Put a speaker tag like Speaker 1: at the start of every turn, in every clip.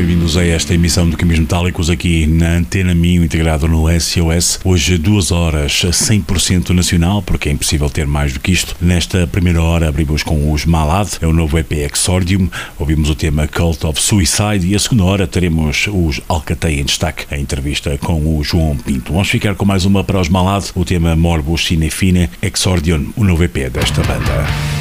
Speaker 1: Bem-vindos a esta emissão do Caminhos Metálicos aqui na Antena Minho, integrado no SOS. Hoje, duas horas 100% nacional, porque é impossível ter mais do que isto. Nesta primeira hora, abrimos com os Malad, é o novo EP Exordium. Ouvimos o tema Cult of Suicide e a segunda hora teremos os Alcateia em destaque, a entrevista com o João Pinto. Vamos ficar com mais uma para os Malad, o tema Morbus Cinefine Exordium, o novo EP desta banda.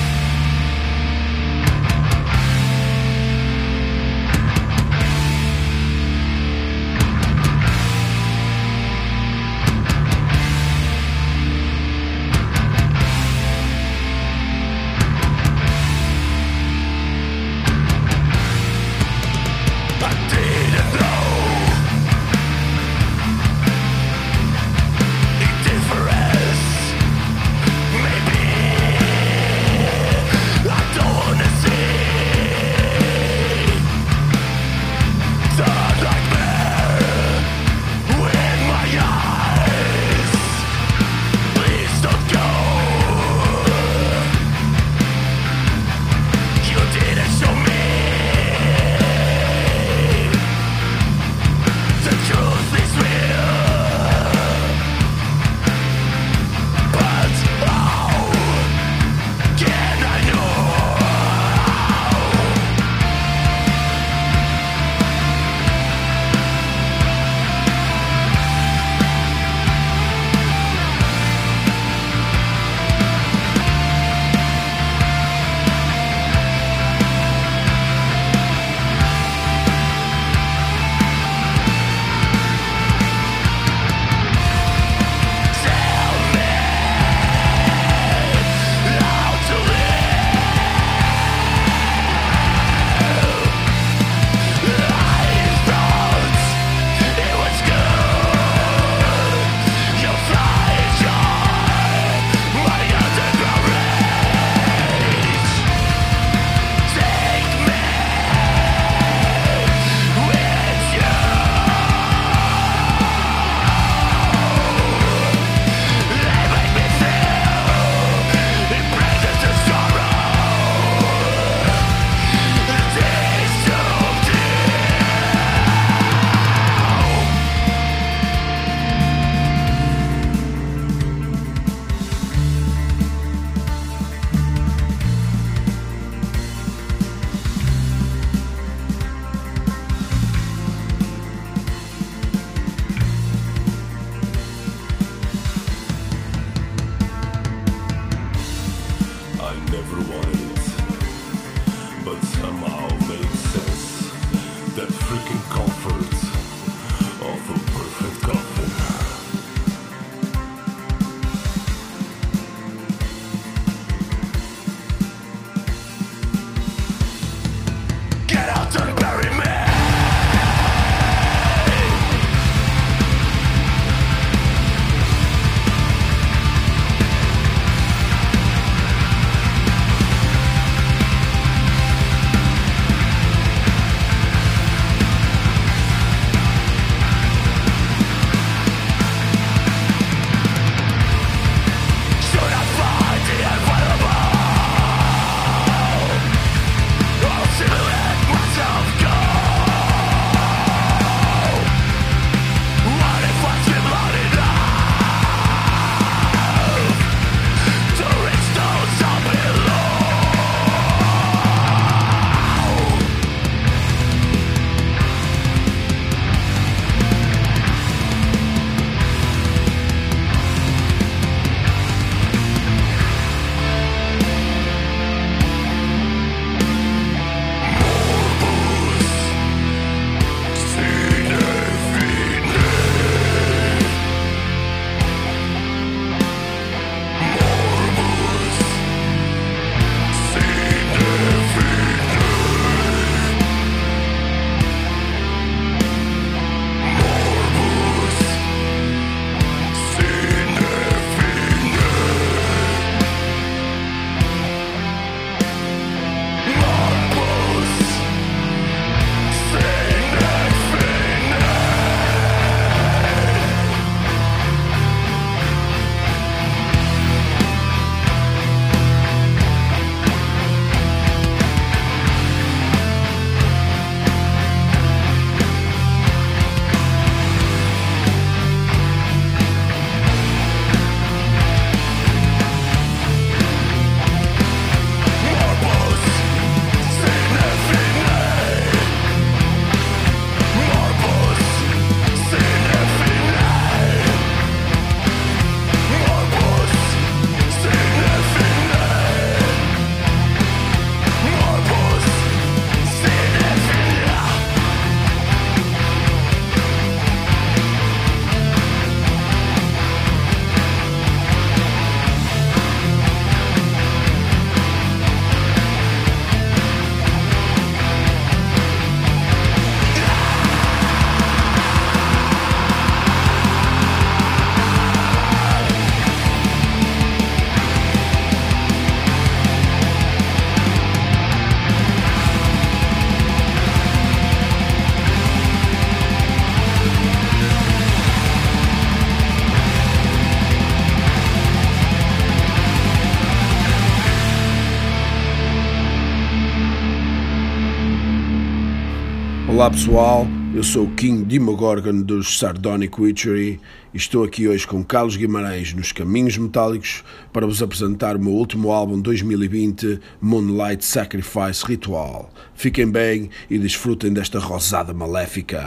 Speaker 2: Olá pessoal, eu sou o King Demogorgon dos Sardonic Witchery e estou aqui hoje com Carlos Guimarães nos Caminhos Metálicos para vos apresentar o meu último álbum 2020, Moonlight Sacrifice Ritual. Fiquem bem e desfrutem desta rosada maléfica.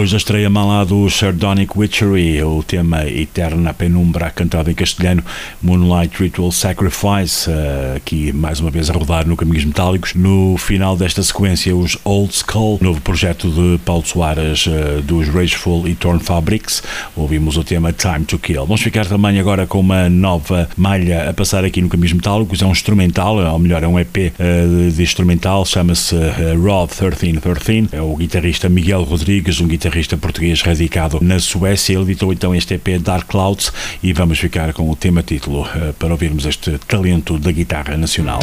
Speaker 1: Depois da estreia malá do Sardonic Witchery, o tema Eterna Penumbra, cantado em castelhano, Moonlight Ritual Sacrifice, eh, aqui mais uma vez a rodar no Caminhos Metálicos. No final desta sequência, os Old Skull, novo projeto de Paulo Soares eh, dos Rageful e Torn Fabrics. Ouvimos o tema Time to Kill. Vamos ficar também agora com uma nova malha a passar aqui no Caminhos Metálicos. É um instrumental, ou melhor, é um EP eh, de instrumental, chama-se Rod 1313. É o guitarrista Miguel Rodrigues, um guitarrista português radicado na Suécia. Ele editou então este EP Dark Clouds e vamos ficar com o tema título uh, para ouvirmos este talento da guitarra nacional.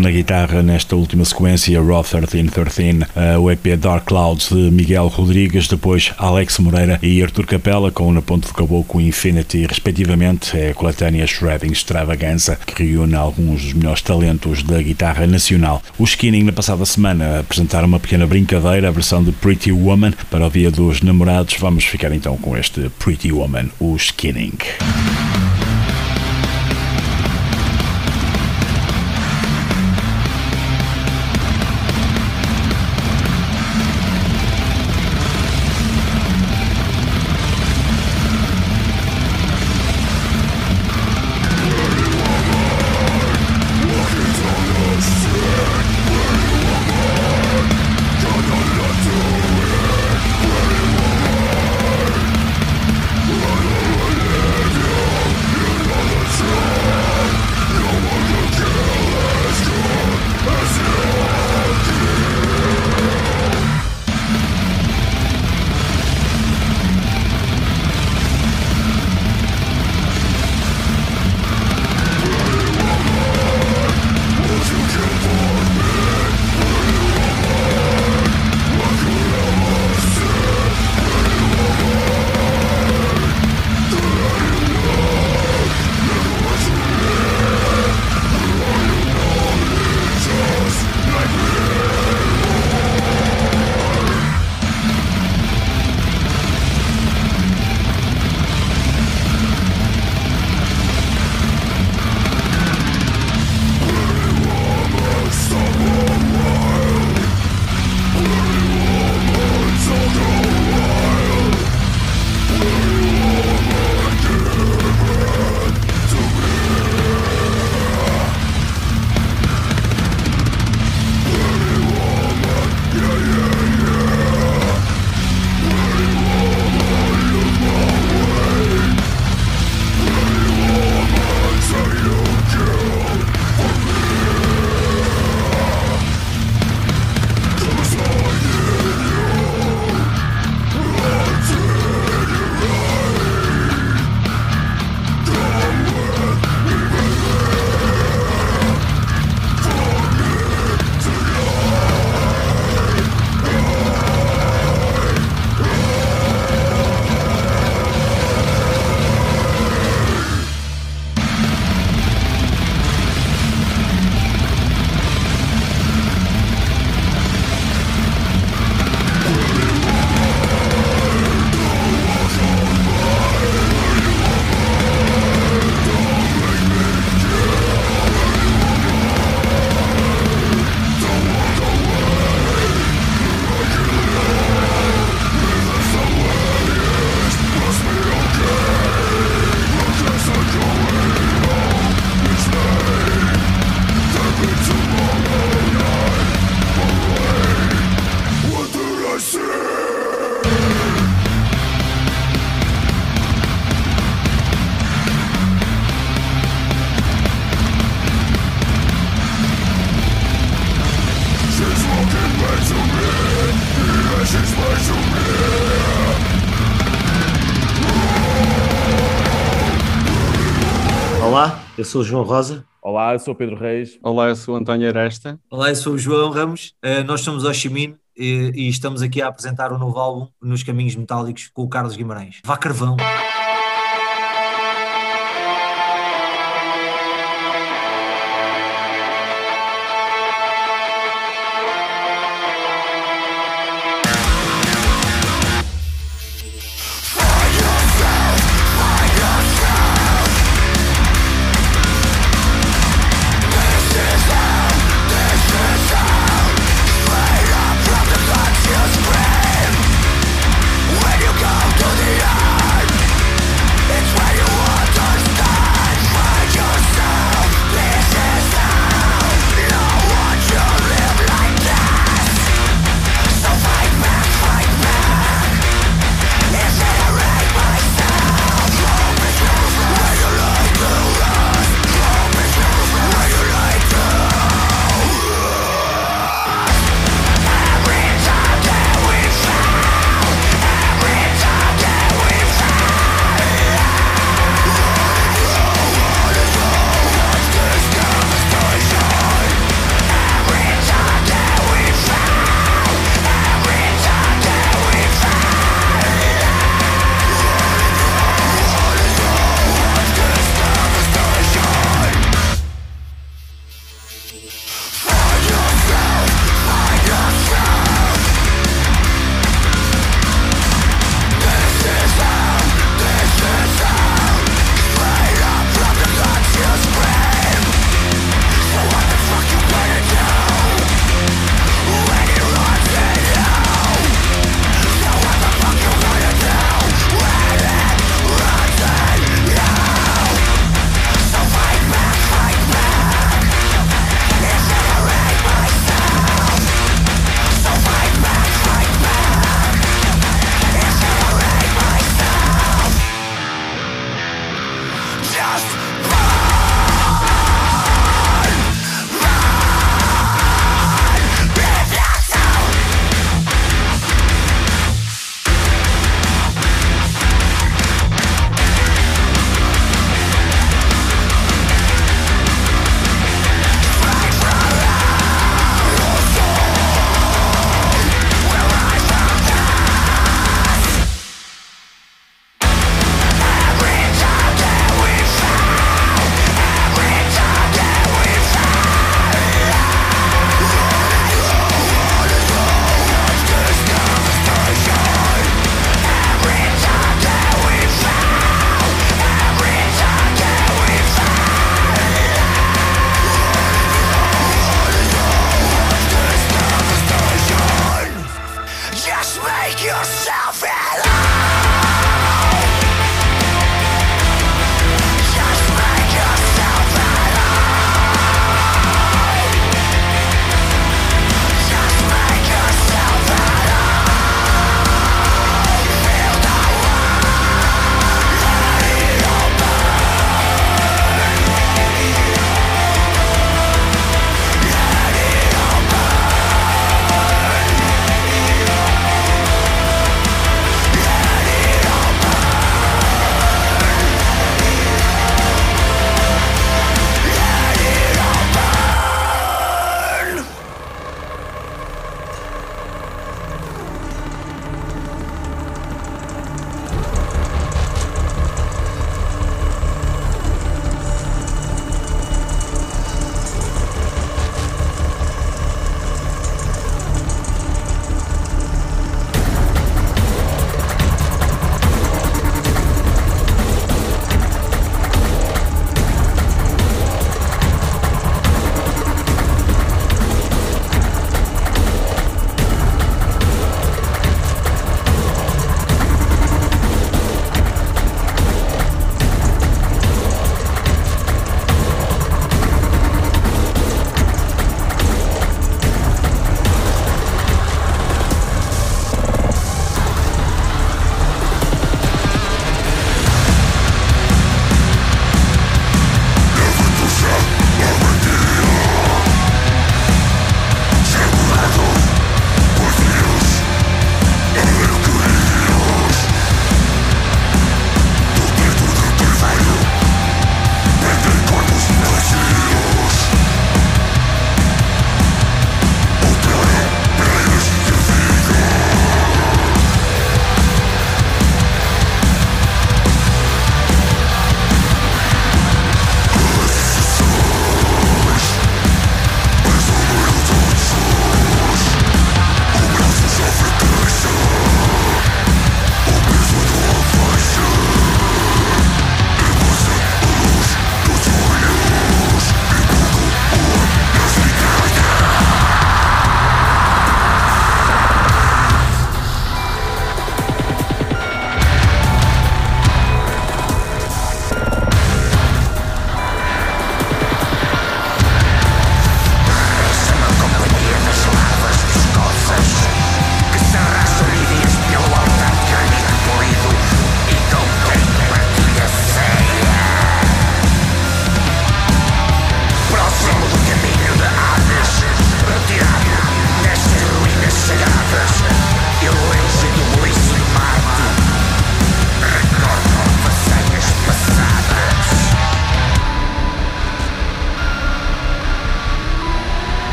Speaker 1: Na guitarra nesta última sequência, Raw 1313, o EP Dark Clouds de Miguel Rodrigues, depois Alex Moreira e Artur Capella com Na Ponte de Caboclo Infinity, respectivamente, é a coletânea Shredding Extravaganza, que reúne alguns dos melhores talentos da guitarra nacional. O Skinning, na passada semana, apresentaram uma pequena brincadeira, a versão de Pretty Woman, para o Dia dos Namorados. Vamos ficar então com este Pretty Woman, o Skinning.
Speaker 3: Sou o João Rosa.
Speaker 4: Olá, eu sou o Pedro Reis.
Speaker 5: Olá, eu sou o António Aresta.
Speaker 6: Olá, eu sou o João Ramos. Uh, nós somos o Chimin e, e, estamos aqui a apresentar o um novo álbum Nos Caminhos Metálicos com o Carlos Guimarães. Vá carvão!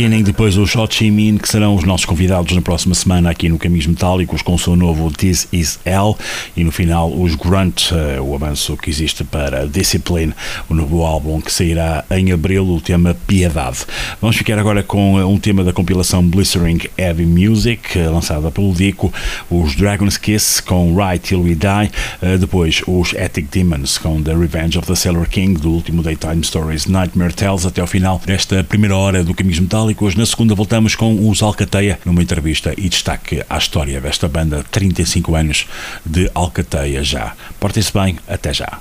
Speaker 1: Skinning, depois os Ho Chi Minh, que serão os nossos convidados na próxima semana aqui no Caminhos Metálicos com o seu novo This Is Hell e no final os Grunt, uh, o avanço que existe para Discipline, o novo álbum que sairá em abril, o tema Piedade. Vamos ficar agora com uh, um tema da compilação Blistering Heavy Music, uh, lançada pelo Dico, os Dragon's Kiss com Right Till We Die, depois os Ethic Demons com The Revenge of the Sailor King, do último Daytime Stories Nightmare Tales, até ao final desta primeira hora do Caminhos Metálicos. Na segunda voltamos com os Alcateia numa entrevista e destaque à história desta banda, 35 anos de Alcateia já. Portem-se bem, até já.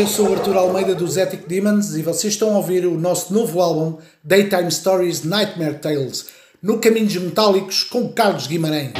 Speaker 7: Eu sou o Arthur Almeida dos Ethic Demons e vocês estão a ouvir o nosso novo álbum Daytime Stories Nightmare Tales no Caminhos Metálicos com Carlos Guimarães.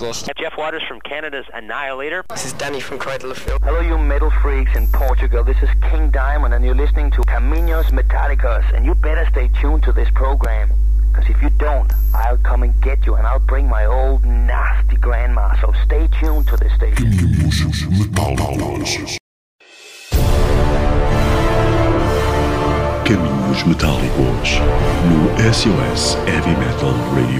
Speaker 8: Nick from
Speaker 9: Jeff Waters from Canada's Annihilator.
Speaker 10: This is Danny from Cradle of Filth.
Speaker 11: Hello, you metal freaks in Portugal. This is King Diamond, and you're listening to Caminos Metallicos. And you better stay tuned to this program. Because if you don't, I'll come and get you and I'll bring my old nasty grandma. So stay tuned to this station.
Speaker 12: Caminhos Metálicos no SOS Heavy Metal Radio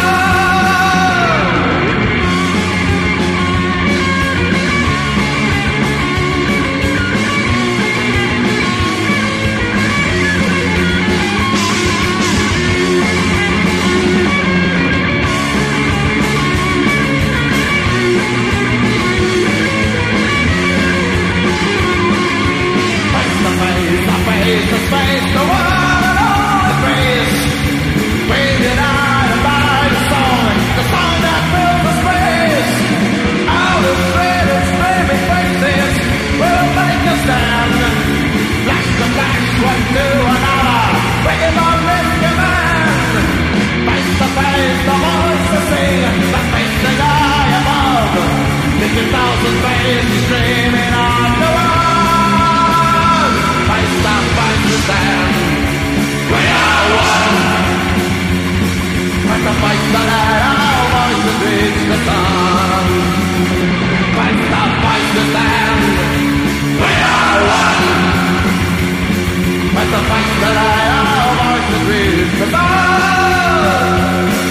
Speaker 13: hate the the world the that fills the space. Faces will stand. To one another, command. Face to face, the voice to sing, the face above. Fifty thousand faces streaming on the way. We are one. The light, our voices reach the sun. To stand. We are one. The light, voices the sun.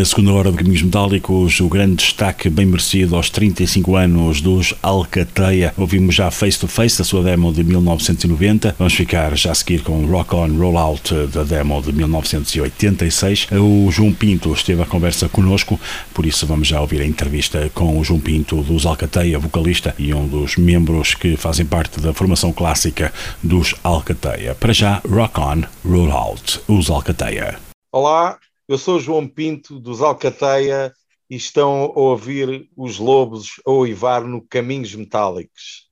Speaker 1: Nesta segunda hora de Caminhos Metálicos, o grande destaque bem merecido aos 35 anos dos Alcateia. Ouvimos já Face to Face, a sua demo de 1990. Vamos ficar já a seguir com Rock On Roll Out, da demo de 1986. O João Pinto esteve à conversa conosco, por isso vamos já ouvir a entrevista com o João Pinto dos Alcateia, vocalista e um dos membros que fazem parte da formação clássica dos Alcateia. Para já, Rock On Roll Out, os Alcateia.
Speaker 14: Olá, eu sou João Pinto dos Alcateia e estão a ouvir os lobos a oivar no Caminhos Metálicos.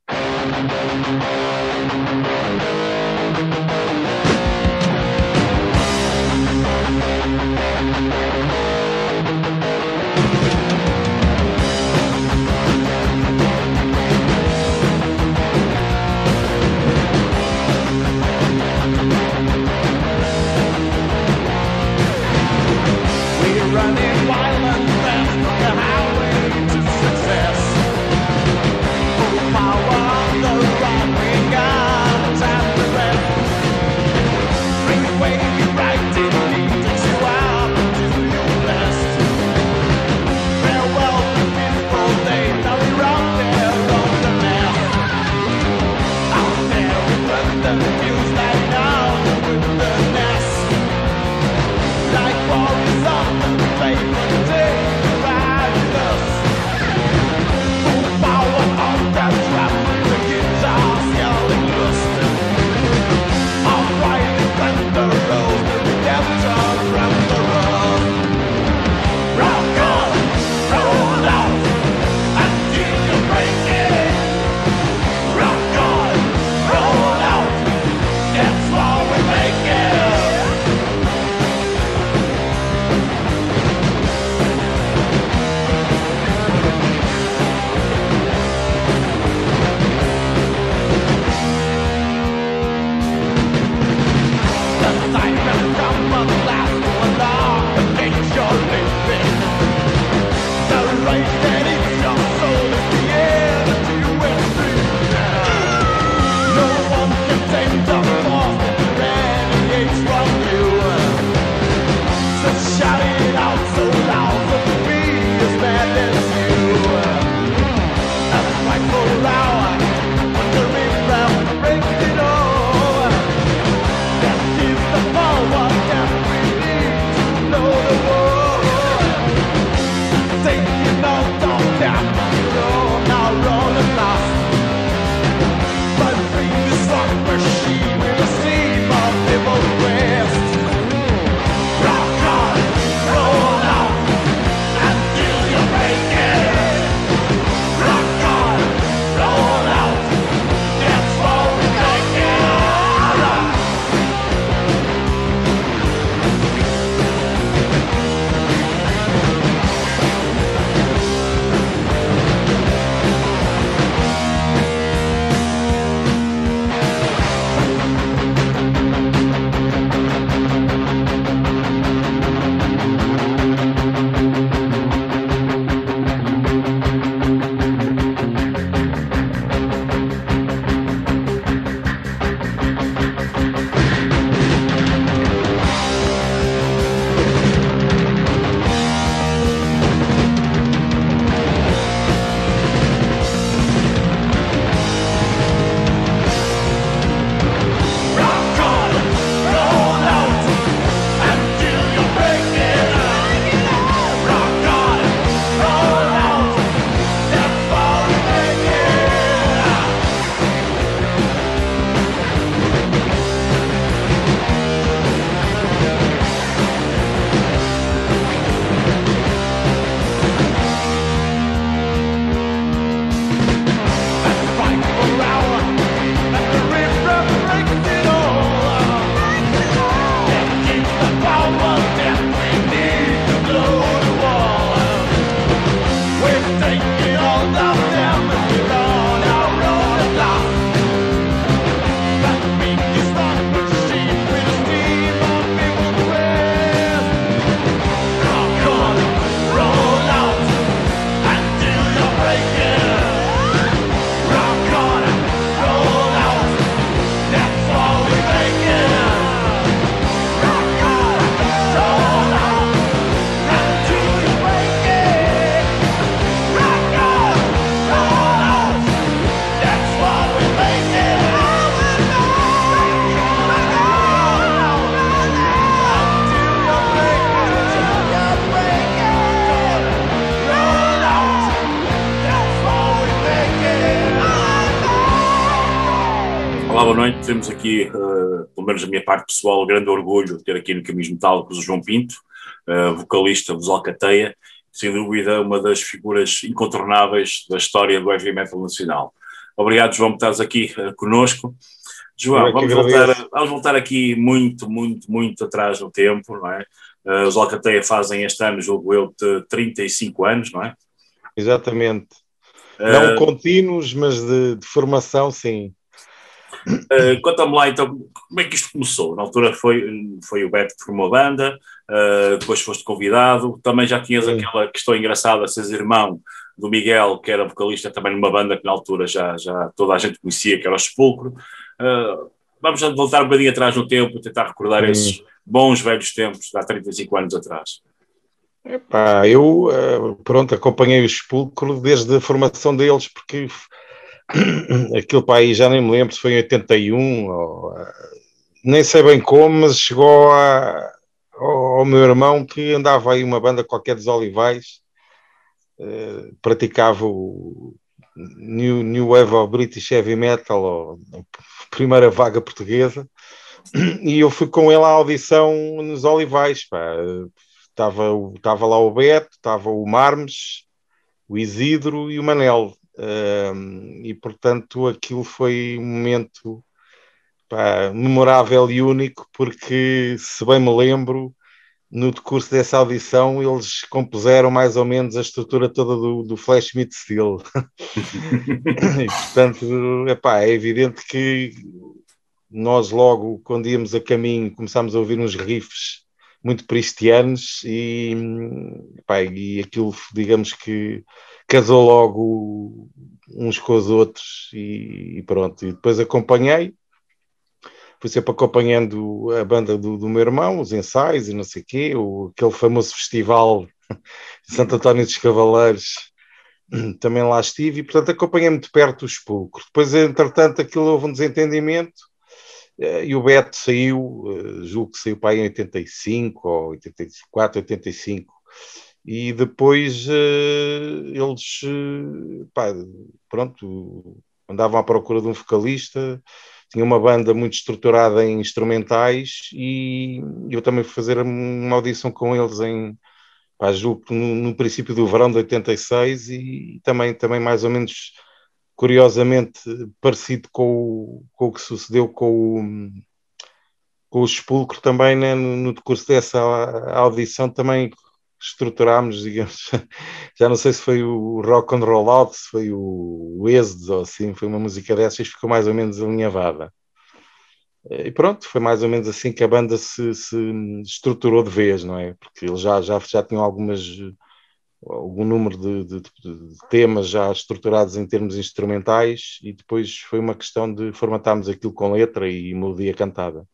Speaker 15: Temos aqui, uh, pelo menos a minha parte pessoal, grande orgulho de ter aqui no Caminhos Metálicos o João Pinto, uh, vocalista dos Alcateia, sem dúvida uma das figuras incontornáveis da história do heavy metal nacional. Obrigado, João, por estares aqui uh, conosco. João, vamos voltar, vamos voltar aqui muito, muito, muito atrás no tempo, não é? Os Alcateia fazem este ano, julgo eu, de 35 anos, não é?
Speaker 14: Exatamente. Não contínuos, mas de, de formação, sim.
Speaker 15: Uh, Conta-me lá então, como é que isto começou? Na altura foi, foi o Beto que formou a banda, uh, depois foste convidado, também já tinhas Sim. aquela questão engraçada, seres irmão do Miguel, que era vocalista também numa banda que na altura já, já toda a gente conhecia, que era o Sepulcro. Uh, vamos voltar um bocadinho atrás no tempo, tentar recordar Sim. esses bons velhos tempos, de há 35 anos atrás.
Speaker 14: Epá, eu, pronto, acompanhei o Sepulcro desde a formação deles, porque aquilo para aí já nem me lembro se foi em 81 ou, nem sei bem como, mas chegou a, ao, meu irmão que andava aí uma banda qualquer dos Olivais, uh, praticava o New, New Wave British Heavy Metal, ou primeira vaga portuguesa, e eu fui com ele à audição nos Olivais. Estava, estava lá o Beto, estava o Marmes, o Isidro e o Manel e portanto aquilo foi um momento pá, memorável e único, porque se bem me lembro, no decurso dessa audição eles compuseram mais ou menos a estrutura toda do, do Flash Meet Steel. e portanto, epá, é evidente que nós logo, quando íamos a caminho, começámos a ouvir uns riffs muito cristianos e, epá, e aquilo, digamos que casou logo uns com os outros e, e pronto. E depois acompanhei, fui sempre acompanhando a banda do, do meu irmão, os ensaios e não sei quê, o, aquele famoso festival de Santo António dos Cavaleiros, também lá estive e, portanto, acompanhei muito perto o Spulcro. Depois, entretanto, aquilo houve um desentendimento e o Beto saiu, eh, julgo que saiu para aí em 85 ou 84, 85 e depois uh, eles pá, pronto, andavam à procura de um vocalista, tinha uma banda muito estruturada em instrumentais e eu também fui fazer uma audição com eles em pá, julgo no, no, princípio do verão de 86 e também, também mais ou menos curiosamente parecido com o, com o que sucedeu com o com o Expulcro também né, no, no decurso dessa audição também estruturámos, digamos, já não sei se foi o Rock and Roll Out, se foi o, o Êxodo ou assim, foi uma música dessas, ficou mais ou menos alinhavada. E pronto, foi mais ou menos assim que a banda se, se estruturou de vez, não é? Porque eles já, já, já tinham algumas algum número de, de, de, temas já estruturados em termos instrumentais e depois foi uma questão de formatarmos aquilo com letra e melodia cantada.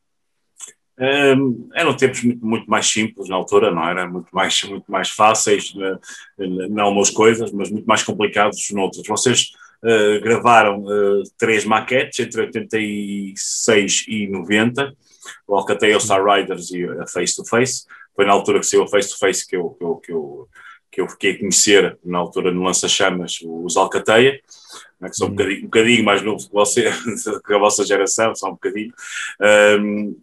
Speaker 15: Um, eram tempos muito, mais simples na altura, não era? Muito mais, muito mais fáceis em algumas coisas, mas muito mais complicados noutras. Vocês uh, gravaram uh, três maquetes entre 86 e 90, o Alcatel Star Riders e a Face to Face. Foi na altura que saiu a Face to Face que eu, que eu, que eu, que eu fiquei a conhecer, na altura no Lança-Chamas, os Alcateia, né, que são um uhum. bocadinho, um bocadinho mais novos que você, que a vossa geração, são um bocadinho. Um,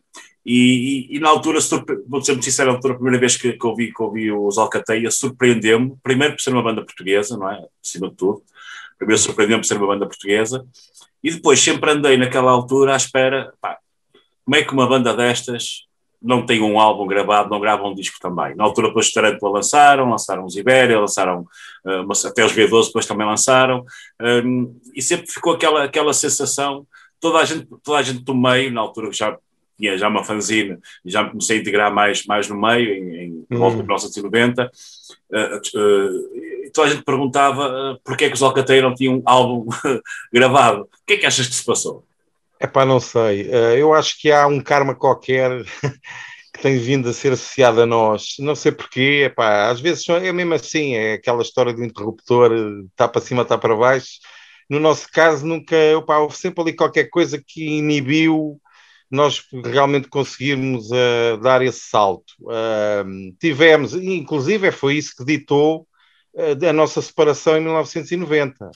Speaker 15: e, e, e, na altura, vou ser muito sincero, na altura, a primeira vez que, que, ouvi, que ouvi os Alcateia, surpreendeu-me, primeiro por ser uma banda portuguesa, não é? Acima de tudo. Primeiro surpreendeu-me por ser uma banda portuguesa. E depois sempre andei naquela altura à espera, pá, como é que uma banda destas não tem um álbum gravado, não grava um disco também? Na altura, depois Tarantula lançaram, lançaram os Ibéria, lançaram uh, até os V12, depois também lançaram. Um, e sempre ficou aquela, aquela sensação, toda a gente, toda a gente do meio, na altura já tinha já uma fanzine e já me comecei a integrar mais, mais no meio, em, em hum. volta de 1990. Uh, uh, toda a gente perguntava uh, porque é que os Alcateia não tinham um álbum gravado. O que é que achas que se passou?
Speaker 14: É pá, não sei. Uh, eu acho que há um karma qualquer que tem vindo a ser associado a nós. Não sei porquê. Epá, às vezes é mesmo assim, é aquela história do interruptor, está para cima, está para baixo. No nosso caso, nunca, epá, houve sempre ali qualquer coisa que inibiu nós realmente conseguirmos uh, dar esse salto. Uh, tivemos, inclusive foi isso que ditou uh, a nossa separação em 1990,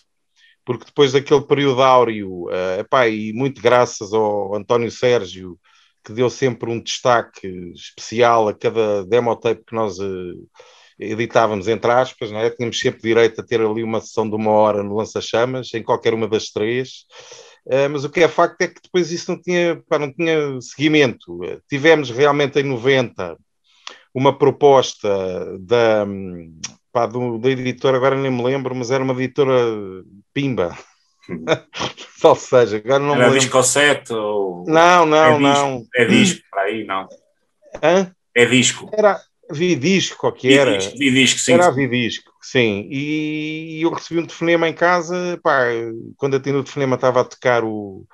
Speaker 14: porque depois daquele período áureo, uh, epá, e muito graças ao António Sérgio, que deu sempre um destaque especial a cada demotape que nós uh, editávamos, entre aspas, não é? tínhamos sempre direito a ter ali uma sessão de uma hora no lança-chamas, em qualquer uma das três. Uh, mas o que é facto é que depois isso não tinha, pá, não tinha seguimento. Tivemos realmente em 90 uma proposta da, pá, do, da editora, agora nem me lembro, mas era uma editora Pimba. Ou seja, agora não
Speaker 1: era
Speaker 14: lembro.
Speaker 1: discossete ou...
Speaker 14: Não, não,
Speaker 1: é
Speaker 14: não.
Speaker 1: Disco, é disco, para aí, não.
Speaker 14: Hã?
Speaker 1: É disco.
Speaker 14: Era Vidisco, que era.
Speaker 1: Vidisco, Vidisco sim.
Speaker 14: Era Vidisco, sim. E eu recebi um telefonema em casa, pá, quando atendi o telefonema estava a tocar o...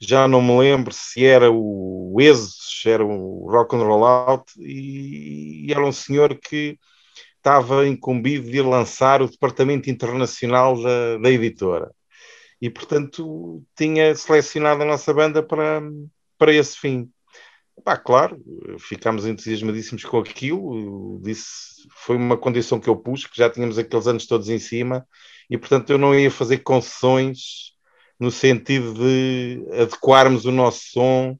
Speaker 14: Já não me lembro se era o Exos, era o Rock and Roll Out, e, e era um senhor que estava incumbido de lançar o departamento internacional da, da editora. E, portanto, tinha selecionado a nossa banda para, para esse fim. Pá, claro, ficámos entusiasmadíssimos com aquilo. Disse, foi uma condição que eu pus, que já tínhamos aqueles anos todos em cima, e portanto eu não ia fazer concessões no sentido de adequarmos o nosso som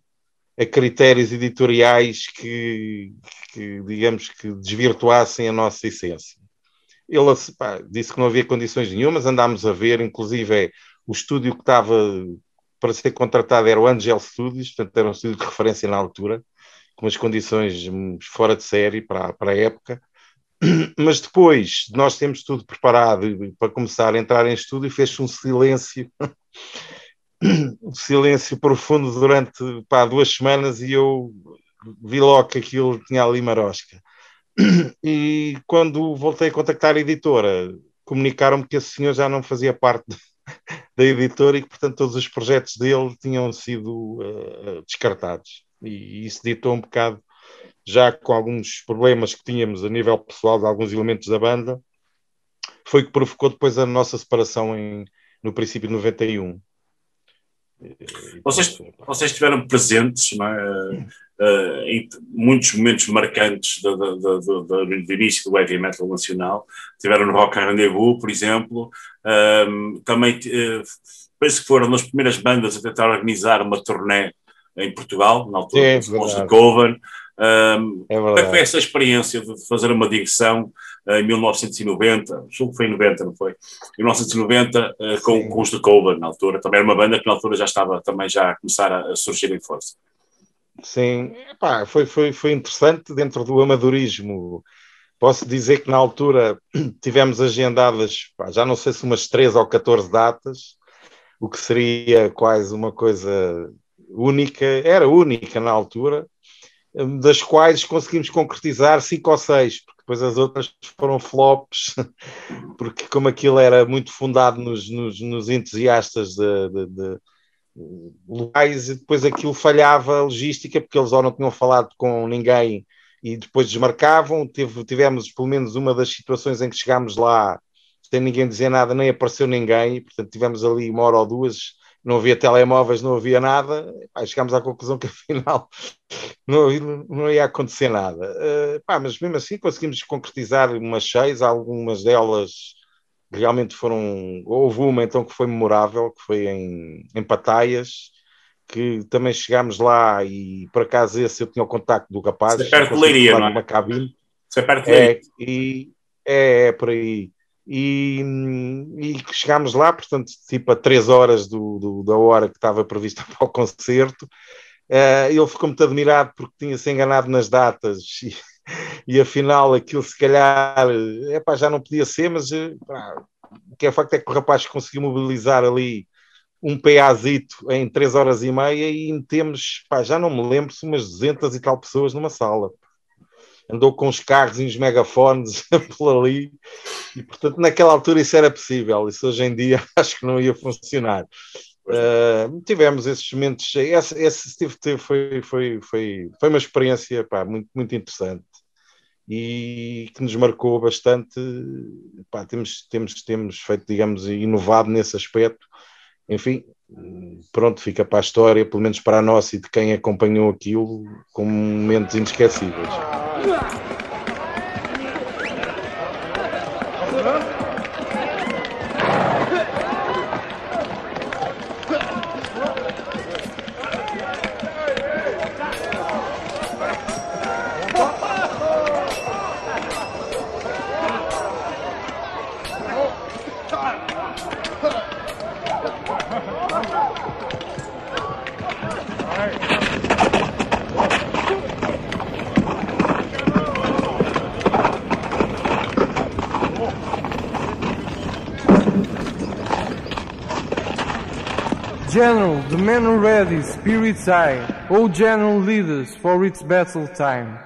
Speaker 14: a critérios editoriais que, que digamos que desvirtuassem a nossa essência. Ele pá, disse que não havia condições nenhumas, andámos a ver, inclusive é, o estúdio que estava para ser contratado era o Angel Studios, portanto era um estúdio de referência na altura, com as condições fora de série para, para a época. Mas depois nós temos tudo preparado para começar a entrar em estúdio, fez-se um silêncio um silêncio profundo durante pá, duas semanas e eu vi logo que aquilo tinha ali marosca. E quando voltei a contactar a editora, comunicaram-me que esse senhor já não fazia parte da editora e que, portanto, todos os projetos dele tinham sido uh, descartados. E isso ditou um bocado, já com alguns problemas que tínhamos a nível pessoal de alguns elementos da banda, foi que provocou depois a nossa separação em, no princípio de 91.
Speaker 1: Vocês, vocês estiveram presentes é? uh, em muitos momentos marcantes do, do, do, do, início do heavy metal nacional. Estiveram no Rock and Rendezvous, por exemplo. Um, também uh, penso que foram as primeiras bandas a tentar organizar uma turnê em Portugal, na altura, é, os de Coven. Um, é como é que foi essa experiência de fazer uma digressão uh, em 1990? Julgo que foi em 90, não foi? Em 1990, uh, com, com, os de Coven, na altura. Também era uma banda que na altura já estava também já a começar a, a surgir em força.
Speaker 14: Sim, Epá, foi, foi, foi interessante dentro do amadorismo. Posso dizer que na altura tivemos agendadas, pá, já não sei se umas 13 ou 14 datas, o que seria quase uma coisa única, era única na altura, das quais conseguimos concretizar cinco ou seis, porque depois as outras foram flops, porque como aquilo era muito fundado nos, nos, nos entusiastas de, de, de, locais, e depois aquilo falhava a logística, porque eles ou não tinham falado com ninguém e depois desmarcavam. Tive, tivemos pelo menos uma das situações em que chegámos lá sem ninguém dizer nada, nem apareceu ninguém, portanto tivemos ali uma hora ou duas não havia telemóveis, não havia nada, pá, chegámos à conclusão que afinal não, não ia acontecer nada. Uh, pá, mas mesmo assim conseguimos concretizar umas seis, algumas delas realmente foram. Houve uma então que foi memorável, que foi em, em Pataias, que também chegámos lá e por acaso esse eu tinha o contacto do rapaz. Você
Speaker 1: é perto de Leiria, não é?
Speaker 14: cabine.
Speaker 1: Você é perto de Leiria.
Speaker 14: É, e, é, é por aí e, e chegámos lá, portanto, tipo a três horas do, do, da hora que estava prevista para o concerto. Uh, ele ficou muito admirado porque tinha-se enganado nas datas e, e afinal aquilo se calhar epá, já não podia ser, mas epá, o que é facto é que o rapaz conseguiu mobilizar ali um PAzito em três horas e meia e metemos, pá, já não me lembro, umas 200 e tal pessoas numa sala andou com os carros e os megafones por ali, e portanto naquela altura isso era possível, isso hoje em dia acho que não ia funcionar. Uh, tivemos esses momentos, esse, esse Steve foi, foi, foi, foi uma experiência pá, muito, muito interessante e que nos marcou bastante. Pá, temos, temos, temos feito, digamos, inovado nesse aspecto. Enfim, pronto, fica para a história, pelo menos para a nossa e de quem acompanhou aquilo, como momentos inesquecíveis. Yeah.
Speaker 7: General, the men are ready, spirits high. O General, leaders for its battle time.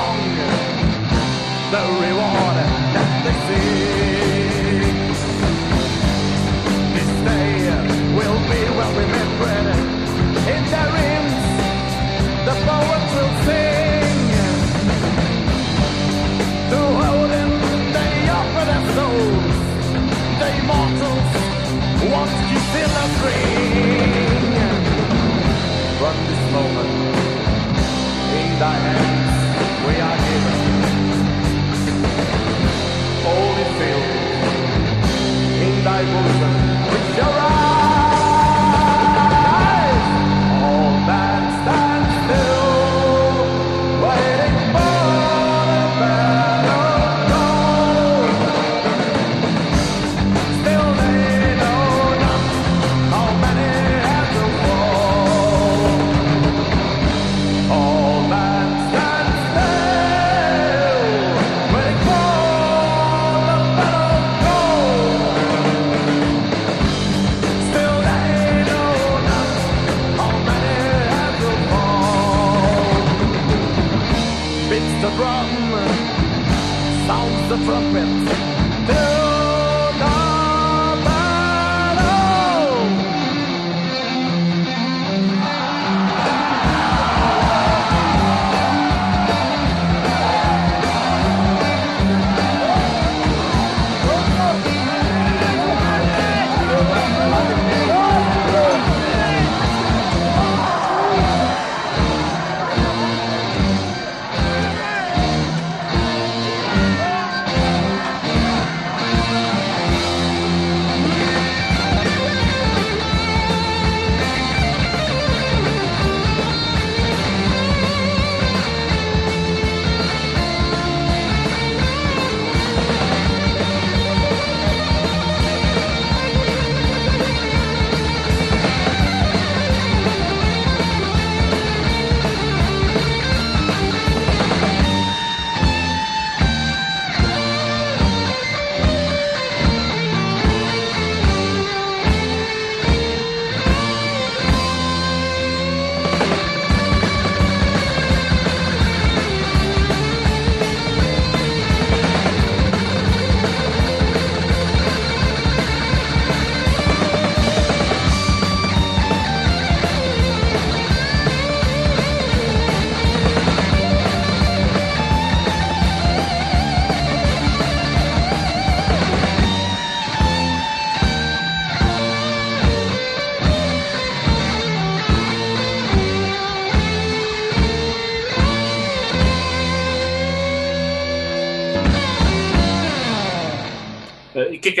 Speaker 1: wrong, the reward.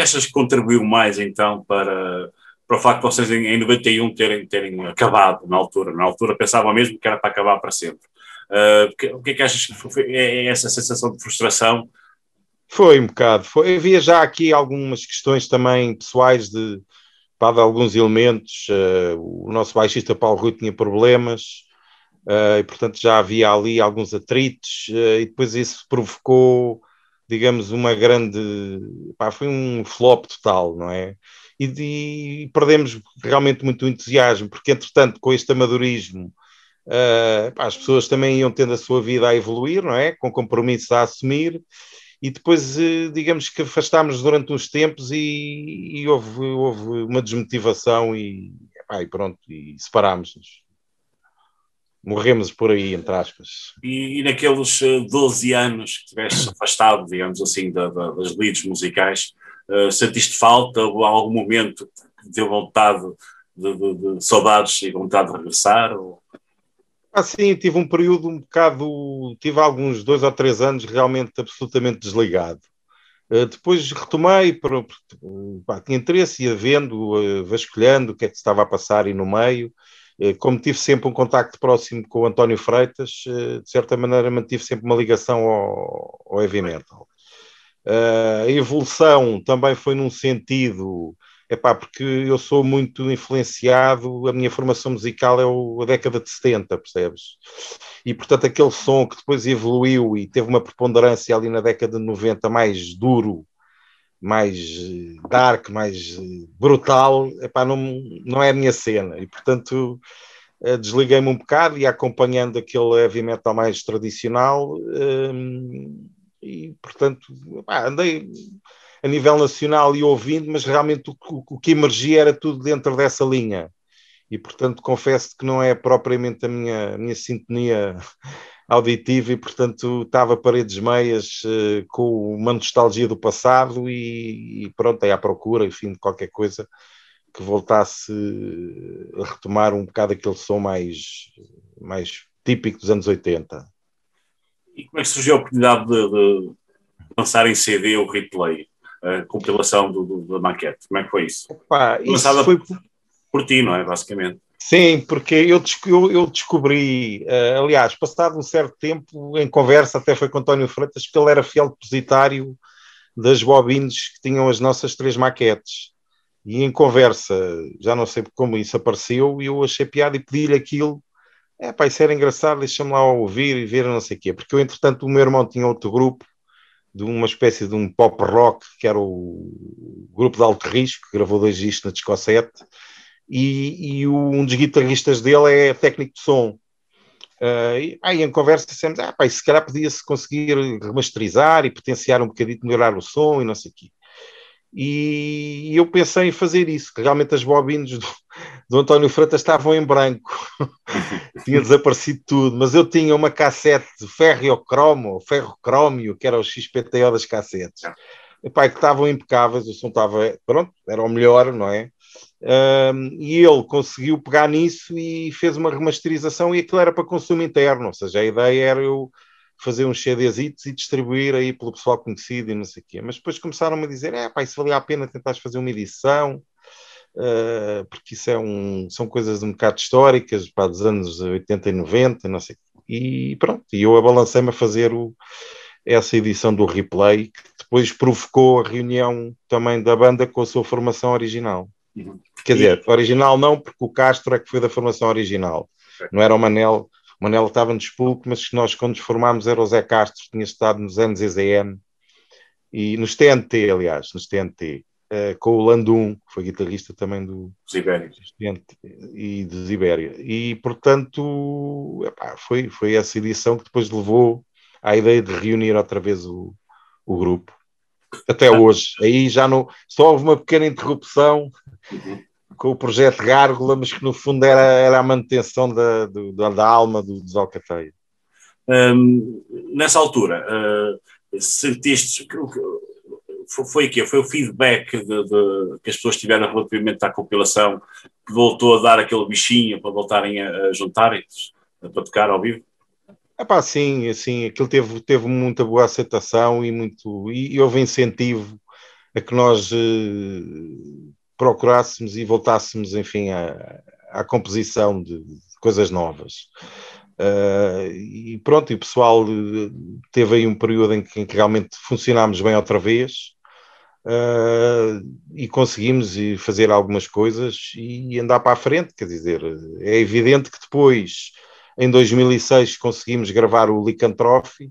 Speaker 1: Que que achas que contribuiu mais então para, para o facto de vocês em, em 91 terem, terem acabado na altura? Na altura pensavam mesmo que era para acabar para sempre. Uh, o que é que achas que foi, é, é essa sensação de frustração?
Speaker 14: Foi um bocado. Foi. Havia já aqui algumas questões também pessoais de, pá, de alguns elementos. Uh, o nosso baixista Paulo Rui tinha problemas. Uh, e portanto já havia ali alguns atritos, e depois isso provocou, digamos, uma grande. Pá, foi um flop total, não é? E, e, perdemos realmente muito entusiasmo, porque entretanto, com este amadorismo, uh, pá, as pessoas também iam tendo a sua vida a evoluir, não é? Com compromissos a assumir, e depois, digamos que afastámos durante uns tempos e, e houve, houve uma desmotivação e, pá, e pronto, e separámos-nos morremos por aí, entre aspas.
Speaker 1: E, e naqueles 12 eh, anos que tiveste afastado, digamos assim, da, da, das leads musicais, uh, sentiste falta ou algum momento que deu vontade de, de, de, saudades e vontade de regressar? Ou...
Speaker 14: Ah, sim, tive um período um bocado, tive alguns dois ou três anos realmente absolutamente desligado. Uh, depois retomei, para, tinha interesse, ia vendo, uh, vasculhando o que é que estava a passar e no meio, eh, como tive sempre um contacto próximo com o António Freitas, eh, de certa maneira mantive sempre uma ligação ao, ao heavy metal. Eh, a evolução também foi num sentido, epá, porque eu sou muito influenciado, a minha formação musical é o, a década de 70, percebes? E portanto aquele som que depois evoluiu e teve uma preponderância ali na década de 90 mais duro, mais eh, dark, mais eh, brutal, epá, não, não é a minha cena. E, portanto, eh, desliguei-me um bocado e acompanhando aquele heavy metal mais tradicional. e, portanto, epá, andei a nível nacional e ouvindo, mas realmente o, o, o, que emergia era tudo dentro dessa linha. E, portanto, confesso que não é propriamente a minha, a minha sintonia auditivo e, portanto, estava paredes meias uh, com uma nostalgia do passado e, e, pronto, é à procura, enfim, de qualquer coisa que voltasse a retomar um bocado aquele som mais, mais típico dos anos 80.
Speaker 1: E como é que surgiu a oportunidade de, de lançar em CD o replay, a compilação do, do, da maquete? Como é que foi isso?
Speaker 14: Opa, isso foi...
Speaker 1: por ti, não é? Basicamente.
Speaker 14: Sim, porque eu, eu, descobri, uh, aliás, passado um certo tempo, em conversa até foi com António Freitas, que ele era fiel depositário das bobines que tinham as nossas três maquetes. E em conversa, já não sei como isso apareceu, e eu achei piada e pedi-lhe aquilo. É pá, isso era engraçado, deixa-me lá ouvir e ver não sei o quê. Porque eu, entretanto, o meu irmão tinha outro grupo, de uma espécie de um pop rock, que era o grupo de alto risco, que gravou dois discos na discossete e, e o, um dos guitarristas dele é técnico de som. Uh, aí em conversa dissemos, ah, pá, se calhar podia-se conseguir remasterizar e potenciar um bocadinho, melhorar o som e não sei o quê. E, eu pensei em fazer isso, que realmente as bobinas do, do António Freitas estavam em branco, tinha desaparecido tudo, mas eu tinha uma cassete de ferrocromo, ferrocrómio, que era o XPTO das cassetes, e, pá, que estavam impecáveis, o som estava, pronto, era o melhor, não é? Um, e ele conseguiu pegar nisso e fez uma remasterização e aquilo era para consumo interno, ou seja, a ideia era eu fazer uns CDs e distribuir aí pelo pessoal conhecido e não sei o quê. Mas depois começaram-me a dizer, é pá, isso valia a pena tentar fazer uma edição, uh, porque isso é um, são coisas um bocado históricas, pá, dos anos 80 e 90, não sei E pronto, e eu abalancei-me a fazer o, essa edição do replay, que depois provocou a reunião também da banda com a sua formação original. Uhum. Quer dizer, original não, porque o Castro é que foi da formação original. Não era o Manel. O Manel estava no Despulco, mas nós, quando nos formámos, era o Zé Castro, tinha estado nos anos EZN e nos TNT, aliás, nos TNT, uh, eh, com o Landum, que foi guitarrista também do
Speaker 1: Zibéria
Speaker 14: e do Zibéria. E, portanto, epá, foi, foi essa edição que depois levou à ideia de reunir outra vez o, o grupo. Até hoje. Aí já não. Só houve uma pequena interrupção. Com o projeto Gárgula, mas que no fundo era, era a manutenção da, da, da alma do, dos Alcateia.
Speaker 1: Um, nessa altura, uh, sentiste foi o quê? Foi o feedback de, de, que as pessoas tiveram relativamente à compilação que voltou a dar aquele bichinho para voltarem a, a juntarem-se para tocar ao vivo?
Speaker 14: É pá, sim, assim, aquilo teve, teve muita boa aceitação e muito e, e houve incentivo a que nós procurássemos e voltássemos, enfim, à, composição de, de, coisas novas. Uh, e pronto, e o pessoal teve aí um período em que, em que realmente funcionámos bem outra vez uh, e conseguimos fazer algumas coisas e andar para a frente. Quer dizer, é evidente que depois, em 2006, conseguimos gravar o Lycanthropy,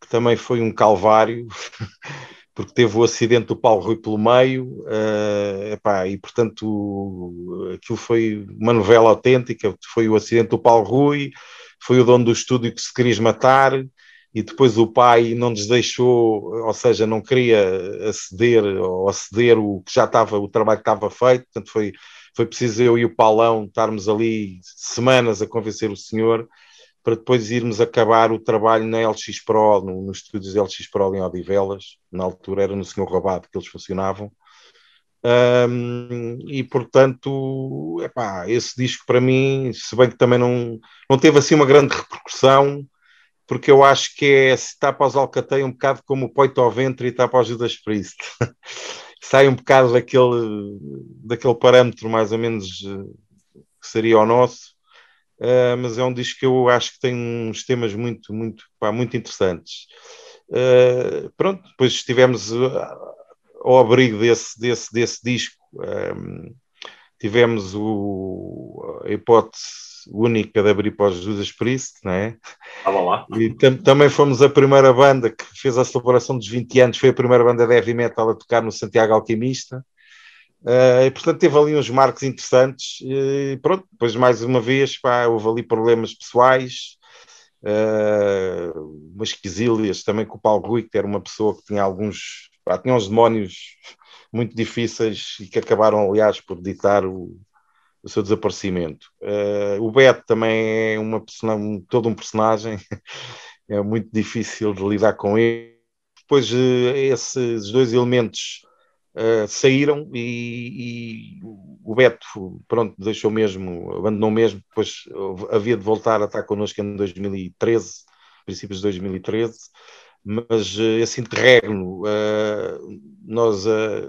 Speaker 14: que também foi um calvário. porque teve o acidente do Paulo Rui pelo meio, uh, epá, e portanto aquilo foi uma novela autêntica, foi o acidente do Paulo Rui, foi o dono do estúdio que se queria matar, e depois o pai não nos deixou, ou seja, não queria aceder ou aceder o que já estava, o trabalho que estava feito, portanto foi, foi preciso eu e o Paulão estarmos ali semanas a convencer o senhor, para depois irmos acabar o trabalho na LX Pro, no, nos estúdios LX Pro em Odivelas, na altura era no Senhor Rabado que eles funcionavam. Um, e portanto, epá, esse disco para mim, se bem que também não, não teve assim uma grande repercussão, porque eu acho que é se para os Alcateia um bocado como o Poito ao Ventre e para os Judas Priest. Sai um bocado daquele, daquele parâmetro mais ou menos eh, que seria o nosso, uh, mas é um disco que eu acho que tem uns temas muito, muito, pá, muito interessantes. Uh, pronto, depois estivemos ao abrigo desse, desse, desse disco, tivemos o, a hipótese única de abrir para os Judas Priest, não é?
Speaker 15: Lá.
Speaker 14: E tam também fomos a primeira banda que fez a celebração dos 20 anos, foi a primeira banda de heavy metal a tocar no Santiago Alquimista. Uh, e portanto teve ali uns marcos interessantes e pronto, depois mais uma vez pá, houve ali problemas pessoais uh, umas quesílias também com o Paulo Rui que era uma pessoa que tinha alguns pá, tinha uns demónios muito difíceis e que acabaram aliás por ditar o, o seu desaparecimento. Uh, o Beto também é uma um, todo um personagem é muito difícil de lidar com ele. Depois esses dois elementos Uh, saíram e, e, o Beto, pronto, deixou mesmo, abandonou mesmo, depois havia de voltar a estar connosco em 2013, princípios de 2013, mas uh, esse interregno, uh, nós,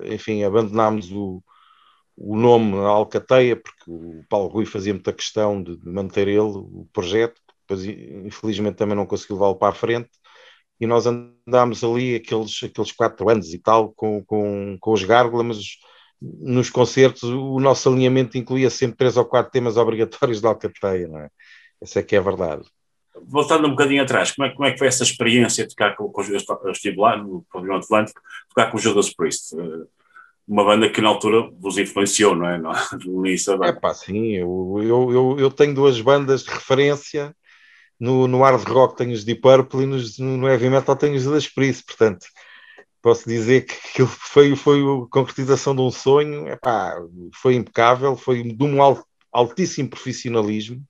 Speaker 14: enfim, abandonámos o, o nome Alcateia, porque o Paulo Rui fazia muita questão de, manter ele, o projeto, depois infelizmente também não conseguiu levá-lo para a frente, e nós andámos ali aqueles, aqueles quatro anos e tal com, com, com os Gárgula, mas nos concertos o nosso alinhamento incluía sempre três ou quatro temas obrigatórios de Alcateia, não é? Essa é que é a verdade.
Speaker 15: Voltando um bocadinho atrás, como é, como é que foi essa experiência de tocar com, com eu estive lá no Pavilhão Atlântico, tocar com o Judas Priest? Eh, uma banda que na altura vos influenciou, não é? No início
Speaker 14: da banda. É pá, sim, eu, eu, eu, eu tenho duas bandas de referência no, no hard rock tenho os Deep Purple e nos, no heavy metal tenho os das Priest, portanto posso dizer que aquilo foi, foi a concretização de um sonho, epá, foi impecável, foi de um altíssimo profissionalismo.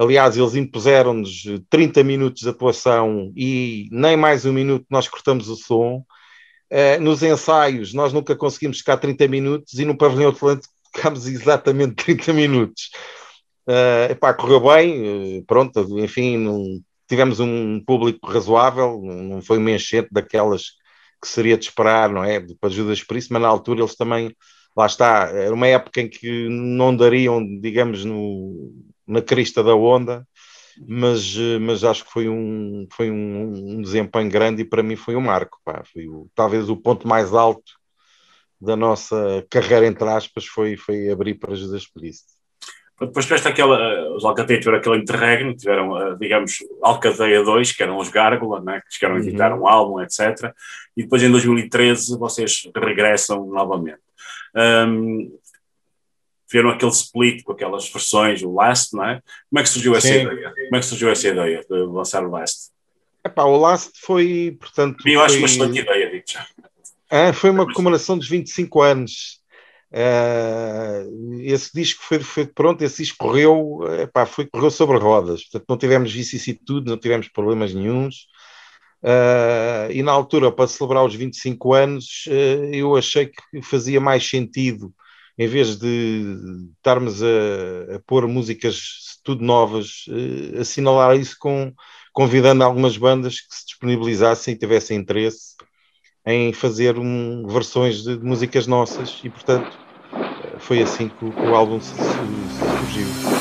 Speaker 14: Aliás, eles impuseram-nos 30 minutos de atuação e nem mais um minuto nós cortamos o som. Uh, nos ensaios, nós nunca conseguimos ficar 30 minutos e no pavilhão Atlântico ficámos exatamente 30 minutos. Uh, epá, correu bem, pronto, enfim, não, tivemos um público razoável, não foi uma enchente daquelas que seria de esperar, não é? Para Judas Priest, mas na altura eles também, lá está, era uma época em que não dariam, digamos, no, na crista da onda, mas, mas acho que foi um, foi um, um desempenho grande e para mim foi um marco, pá, foi o, talvez o ponto mais alto da nossa carreira, entre aspas, foi, foi abrir para Judas Priest.
Speaker 15: Depois tiveste aquela, eh, os Alcateia tiveram aquele interregno, tiveram, eh, digamos, Alcadeia 2, que eram os Gárgula, né, que chegaram a editar uhum. um álbum, etc. E depois em 2013 vocês regressam novamente. Um, viram aquele split com aquelas versões, o Last, não é? Como é que surgiu essa Sim. ideia? Como é que surgiu essa ideia de lançar o Last?
Speaker 14: Epá, o Last foi, portanto...
Speaker 15: Eu acho
Speaker 14: foi...
Speaker 15: uma excelente ideia, digo já.
Speaker 14: Ah, foi uma comemoração dos 25 anos Uh, esse disco foi, foi, pronto, esse disco correu, epá, foi, correu sobre rodas, portanto não tivemos vicissitude, não tivemos problemas nenhums. Uh, e na altura, para celebrar os 25 anos, uh, eu achei que fazia mais sentido, em vez de estarmos a, a pôr músicas tudo novas, assinalar isso com convidando algumas bandas que se disponibilizassem e tivessem interesse
Speaker 13: em fazer um, versões de, de, músicas nossas e, portanto, foi assim que, que o álbum se, se, surgiu.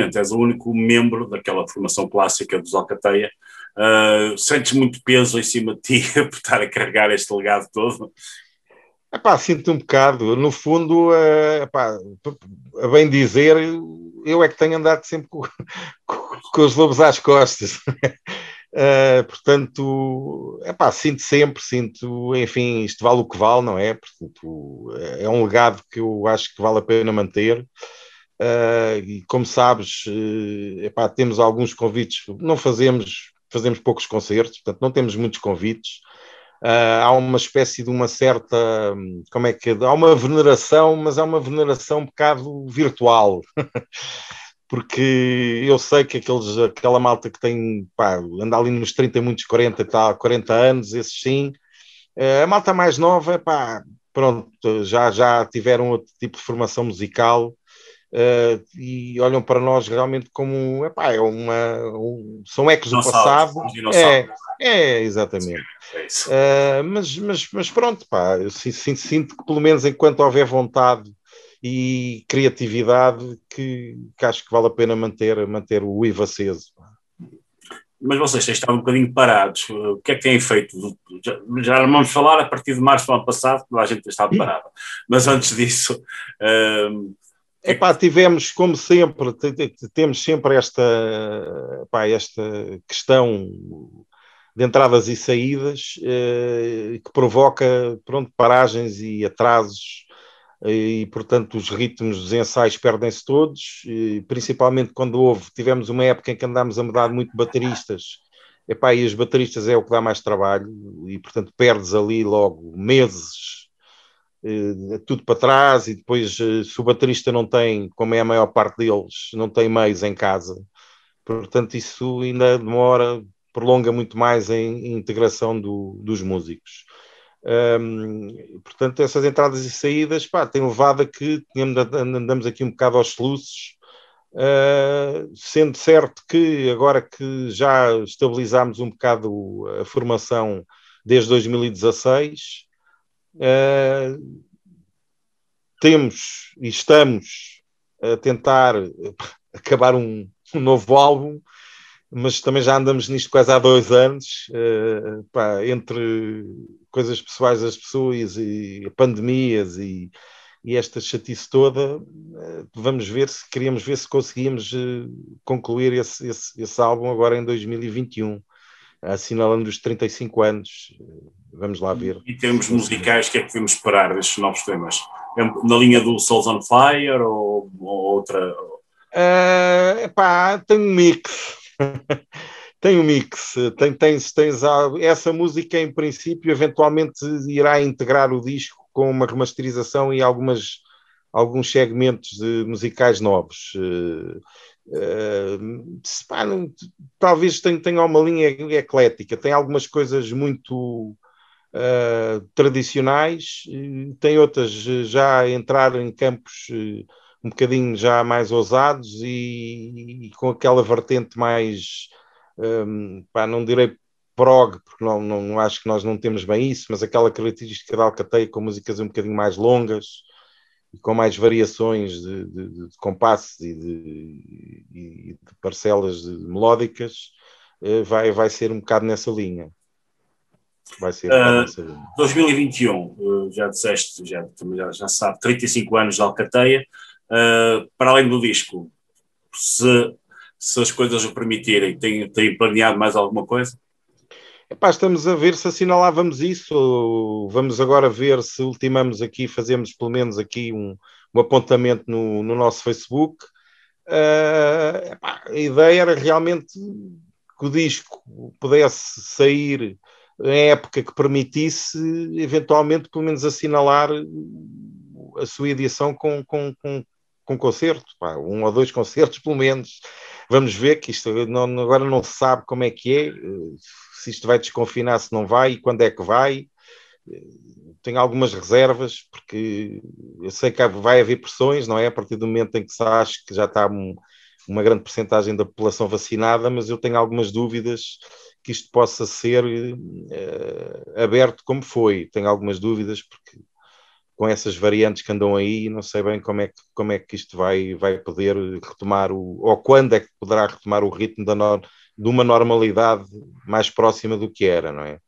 Speaker 15: És o único membro daquela formação clássica dos Alcateia. Uh, sentes muito peso em cima de ti por estar a carregar este legado todo?
Speaker 13: Epá, sinto um bocado. No fundo, uh, epá, a bem dizer, eu é que tenho andado sempre com, com, com os lobos às costas.
Speaker 14: Uh, portanto, epá, sinto sempre, sinto, enfim, isto vale o que vale, não é? Portanto, é um legado que eu acho que vale a pena manter. Uh, e como sabes, uh, epá, temos alguns convites, não fazemos, fazemos poucos concertos, portanto, não temos muitos convites. Uh, há uma espécie de uma certa, como é que é? há uma veneração, mas há uma veneração um bocado virtual. porque eu sei que aqueles, aquela malta que tem, pá, anda ali nos 30, muitos 40 tal, 40 anos, esses sim, eh, a malta mais nova, pá, pronto, já, já tiveram outro tipo de formação musical uh, e olham para nós realmente como, epá, é uma, um, são ecos do passado. É, é, exatamente. É uh, mas, mas, mas pronto, pá, eu sinto, sinto que pelo menos enquanto houver vontade e criatividade que, que, acho que vale a pena manter, manter o IVA aceso.
Speaker 15: Mas vocês têm estado um bocadinho parados. O que é que têm feito? Já, já vamos falar a partir de março do ano passado, toda a gente tem estado parada. Mas antes disso. Uh,
Speaker 14: Epá, tivemos, como sempre, temos sempre esta, esta questão de entradas e saídas eh, que provoca pronto, paragens e atrasos e portanto os ritmos dos ensaios perdem-se todos, principalmente quando houve, tivemos uma época em que andámos a mudar muito bateristas, Epá, e os bateristas é o que dá mais trabalho, e portanto perdes ali logo meses, eh, tudo para trás, e depois eh, se o baterista não tem, como é a maior parte deles, não tem meios em casa, portanto isso ainda demora, prolonga muito mais a integração do, dos músicos. Portanto, essas entradas e saídas pá, têm levado a que andamos aqui um bocado aos soluços, uh, sendo certo que agora que já estabilizámos um bocado a formação desde 2016, uh, temos e estamos a tentar acabar um, um novo álbum mas também já andamos nisto quase há dois anos, uh, pá, entre coisas pessoais das pessoas e pandemias e, e esta chatice toda, uh, vamos ver se queríamos ver se conseguíamos uh, concluir esse, esse, esse, álbum agora em 2021, assinalando os 35 anos. Vamos lá ver.
Speaker 15: E, termos musicais, o que é que devemos esperar destes novos temas? Na linha do Souls on Fire ou, ou outra?
Speaker 14: Uh, epá, tem um mix tem um mix, tem, tens, tens essa música em princípio eventualmente irá integrar o disco com uma remasterização e algumas, alguns segmentos musicais novos. Uh, uh, pá, não, talvez tenha, tenha uma linha eclética, tem algumas coisas muito uh, tradicionais, tem outras já a entrar em campos um bocadinho já mais ousados e, e com aquela vertente mais, um, pá, não direi prog, porque não, não, acho que nós não temos bem isso, mas aquela característica da Alcateia com músicas um bocadinho mais longas e com mais variações de, de, de compassos e de, de parcelas melódicas, vai, vai ser um bocado nessa linha.
Speaker 15: Vai ser uh, nessa linha. 2021, já disseste, já, já, sabe, 35 anos de Alcateia. Uh, para além do disco, se, se as coisas o permitirem, têm, têm planeado mais alguma coisa?
Speaker 14: Epá, estamos a ver se assinalávamos isso. Vamos agora ver se ultimamos aqui, fazemos pelo menos aqui um, um apontamento no, no, nosso Facebook. Uh, epá, a ideia era realmente que o disco pudesse sair em época que permitisse, eventualmente, pelo menos assinalar a sua edição com, com, com, com concerto, pá, um ou dois concertos pelo menos. Vamos ver que isto não, agora não se sabe como é que é, se isto vai desconfinar, se não vai e quando é que vai. Tenho algumas reservas, porque eu sei que vai haver pressões, não é? A partir do momento em que se acha que já está um, uma grande porcentagem da população vacinada, mas eu tenho algumas dúvidas que isto possa ser uh, aberto como foi. Tenho algumas dúvidas, porque com essas variantes que andam aí, não sei bem como é que, como é que isto vai, vai poder retomar o, ou quando é que poderá retomar o ritmo da no, de uma normalidade mais próxima do que era, não é?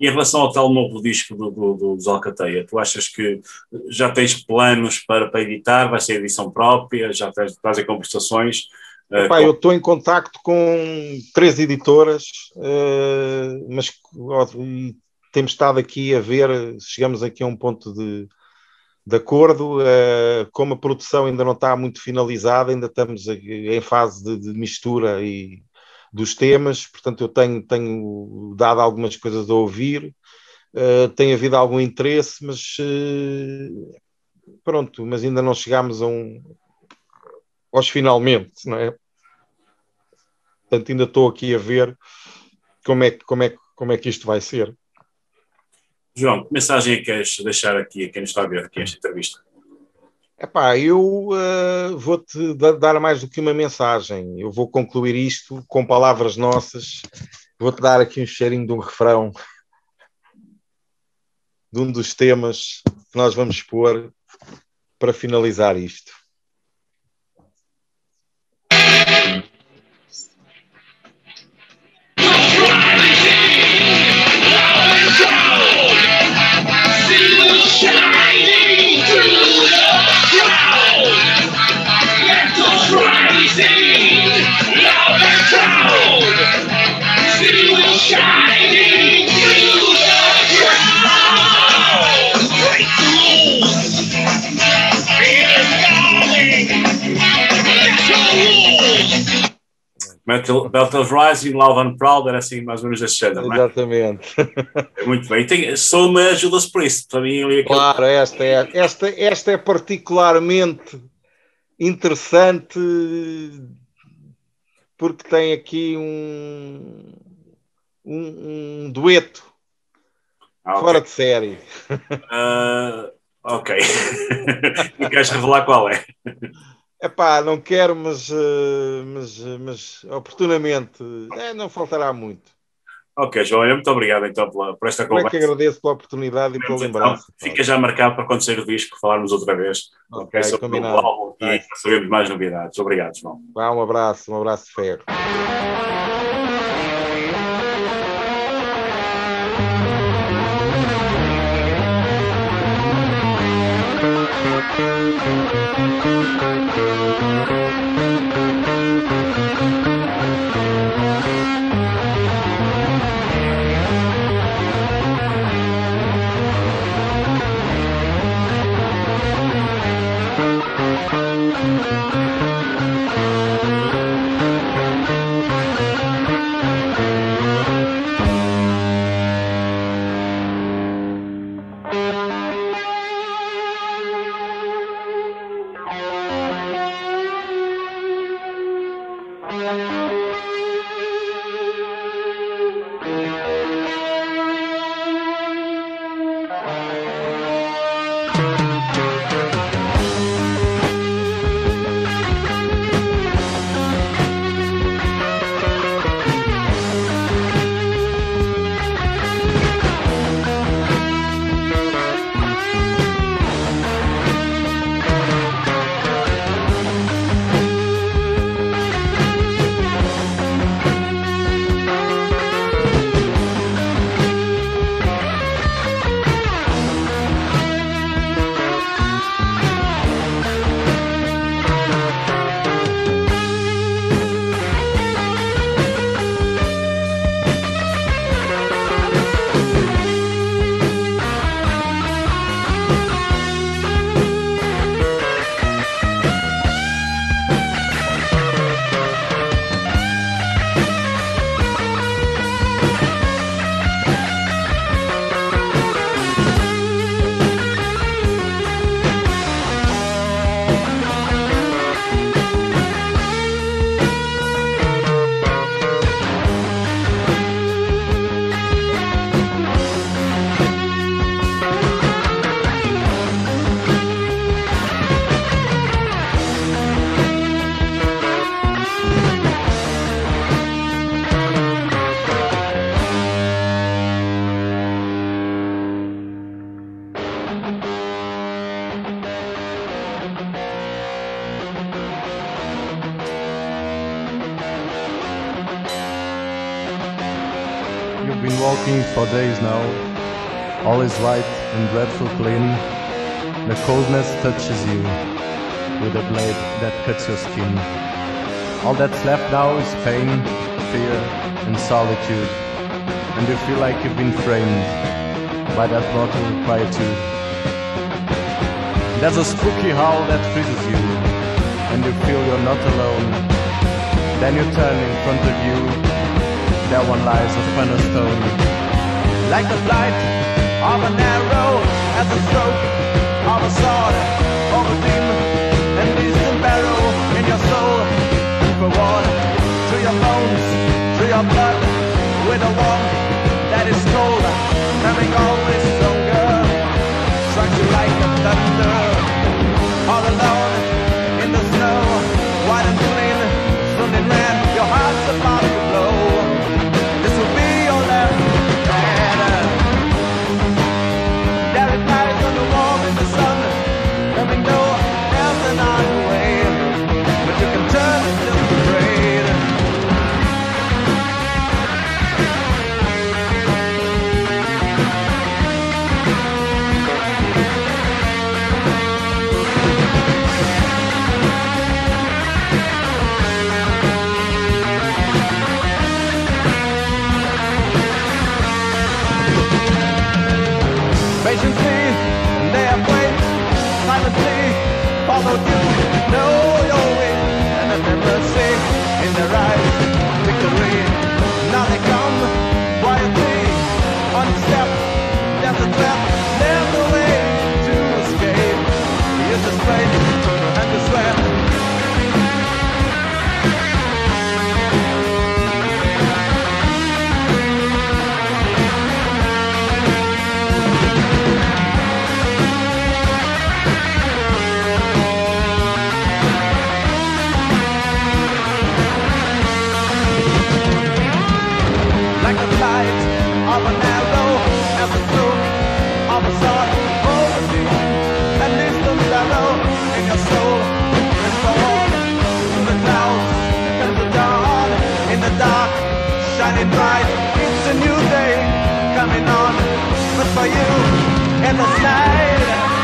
Speaker 15: Em relação ao tal novo disco do, do, do, dos Alcateia, tu achas que já tens planos para, para editar? Vai ser edição própria? Já estás, estás em conversações? Uh,
Speaker 14: Epá, eu estou em contacto com três editoras, uh, mas temos estado aqui a ver, chegamos aqui a um ponto de, de acordo, uh, como a produção ainda não está muito finalizada, ainda estamos em fase de, de mistura e dos temas, portanto eu tenho, tenho dado algumas coisas a ouvir, uh, tem havido algum interesse, mas pronto, mas ainda não chegámos a um aos finalmente, não é? Portanto, ainda estou aqui a ver como é, como é, como é que isto vai ser.
Speaker 15: João, que mensagem é que queres deixar aqui a quem nos está a ver aqui esta entrevista?
Speaker 14: Epá, eu uh, vou-te dar mais do que uma mensagem. Eu vou concluir isto com palavras nossas. Vou-te dar aqui um cheirinho de um refrão de um dos temas que nós vamos pôr para finalizar isto.
Speaker 15: Metal, Battle Rising, Love and Proud, era assim mais ou menos desse género,
Speaker 14: Exatamente.
Speaker 15: É? Muito bem. Tem, sou uma Judas Priest, para mim. Ali,
Speaker 14: claro, esta é, esta, esta é particularmente interessante porque tem aqui um, um, um dueto ah, okay. fora de série.
Speaker 15: Uh, ok. Não queres revelar qual é?
Speaker 14: Epá, não quero, mas, mas, mas oportunamente é, não faltará muito.
Speaker 15: Ok, João, muito obrigado então pela, por esta conversa.
Speaker 14: É que agradeço pela oportunidade e pela então, lembrança.
Speaker 15: Fica já marcado para quando sair o disco falarmos outra vez.
Speaker 14: Ok, okay combinado.
Speaker 15: Álbum, e sabermos mais novidades. Obrigado, João.
Speaker 14: Vá, um abraço, um abraço de ferro.
Speaker 13: Dreadful. The coldness touches you with a blade that cuts your skin. All that's left now is pain, fear, and solitude. And you feel like you've been framed by that mortal quietude. There's a spooky howl that freezes you, and you feel you're not alone. Then you turn in front of you, there one lies a stone. Like the flight of an arrow as a stroke of a sword or a beam, and leaves a barrow in your soul. For water to your bones, to your blood, with a warmth that is cold, coming always stronger, strikes you like a thunder. All alone in the snow, white and clean, sun in red, your heart's about all you know your way, and I never say in the right. Shining bright it's a new day coming on but for you in the night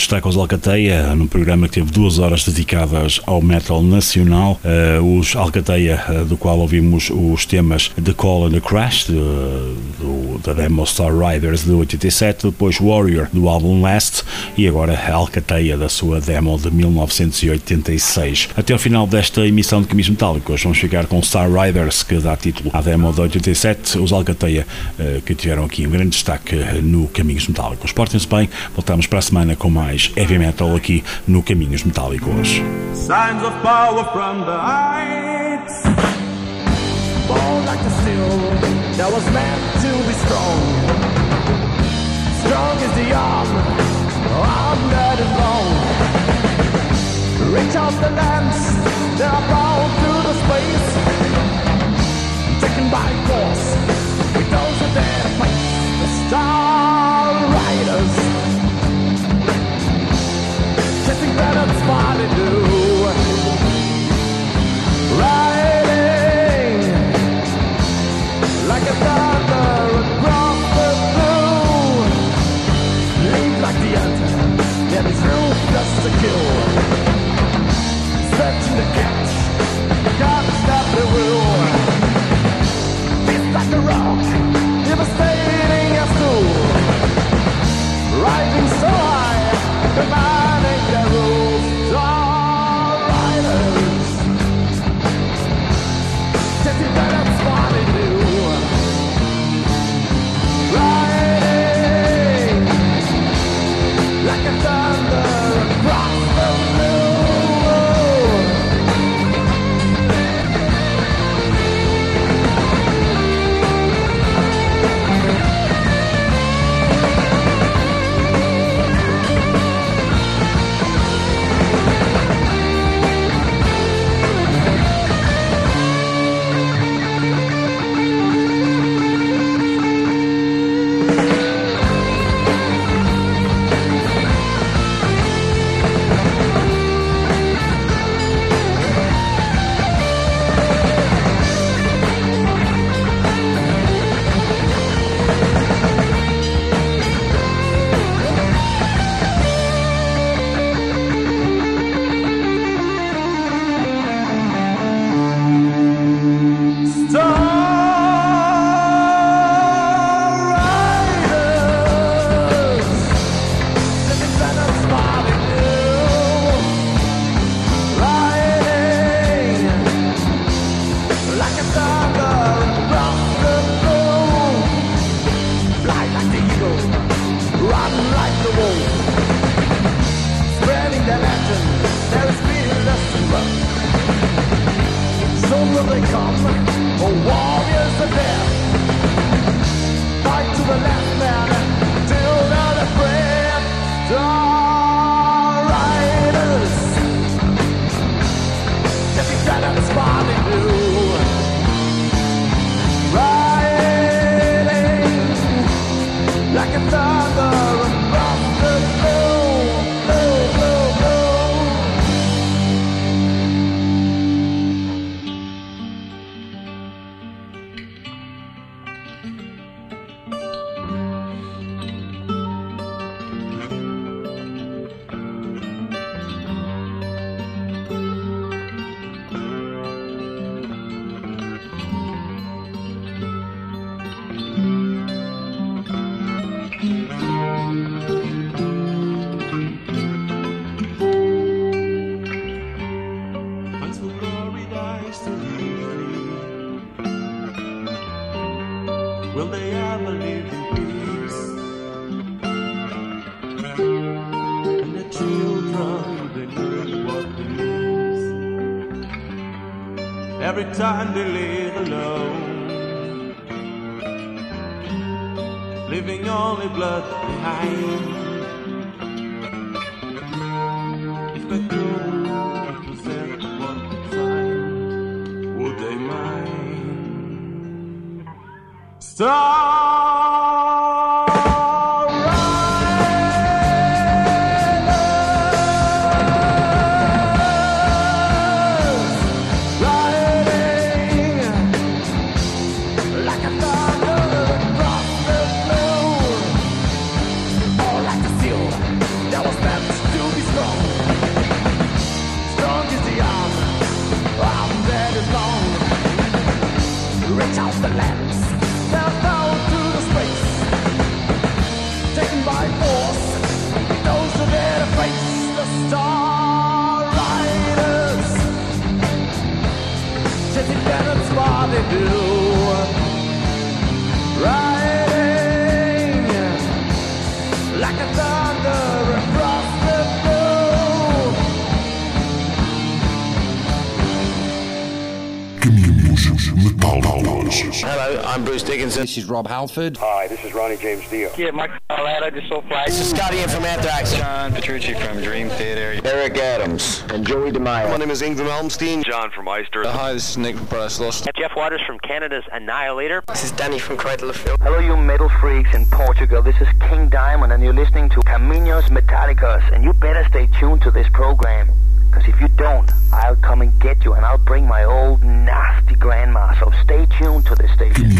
Speaker 1: ficou aqui o destaque aos Alcateia, num programa que teve duas horas dedicadas ao metal nacional. Uh, os Alcateia, uh, do qual ouvimos os temas The Call and the Crash, de, da demo Star Riders de 87, depois Warrior do álbum Last e agora Alcateia da sua demo de 1986. Até ao final desta emissão de Camis Metálicos, vamos ficar com Star Riders, que dá título à demo de 87, os Alcateia, uh, que tiveram aqui um grande destaque no Caminhos Metálicos. Portem-se bem, voltamos para a semana com mais heavy metal aqui no Caminhos Metálicos.
Speaker 16: Signs of power from the heights. Born like the steel that was meant to be strong. Strong is the arm, all night long. Reach out the lamps they are bound through the space.
Speaker 17: Taken by force, we those who dare to face the Star Riders. Chasing planets, what they do.
Speaker 7: Rising so
Speaker 13: time I'm Bruce Dickinson.
Speaker 10: This is Rob Halford.
Speaker 18: Hi, this is Ronnie James Dio.
Speaker 19: Yeah, Mike Carletta, just so fly.
Speaker 13: This is Scotty in from Anthrax.
Speaker 9: John Petrucci from Dream Theater.
Speaker 13: Eric Adams.
Speaker 11: And Joey DeMaio.
Speaker 13: My name is Ingram Elmstein.
Speaker 9: John from Eister.
Speaker 10: Uh, hi, this is Nick from Paradise Lost.
Speaker 19: Jeff Waters from Canada's Annihilator.
Speaker 13: This is Danny from Cradle of Filth.
Speaker 11: Hello, you metal freaks in Portugal. This is King Diamond, and you're listening to Caminos Metallicos. And you better stay tuned to this program. Because if you don't, I'll come and get you, and I'll bring my old nasty grandma. So stay tuned to this station.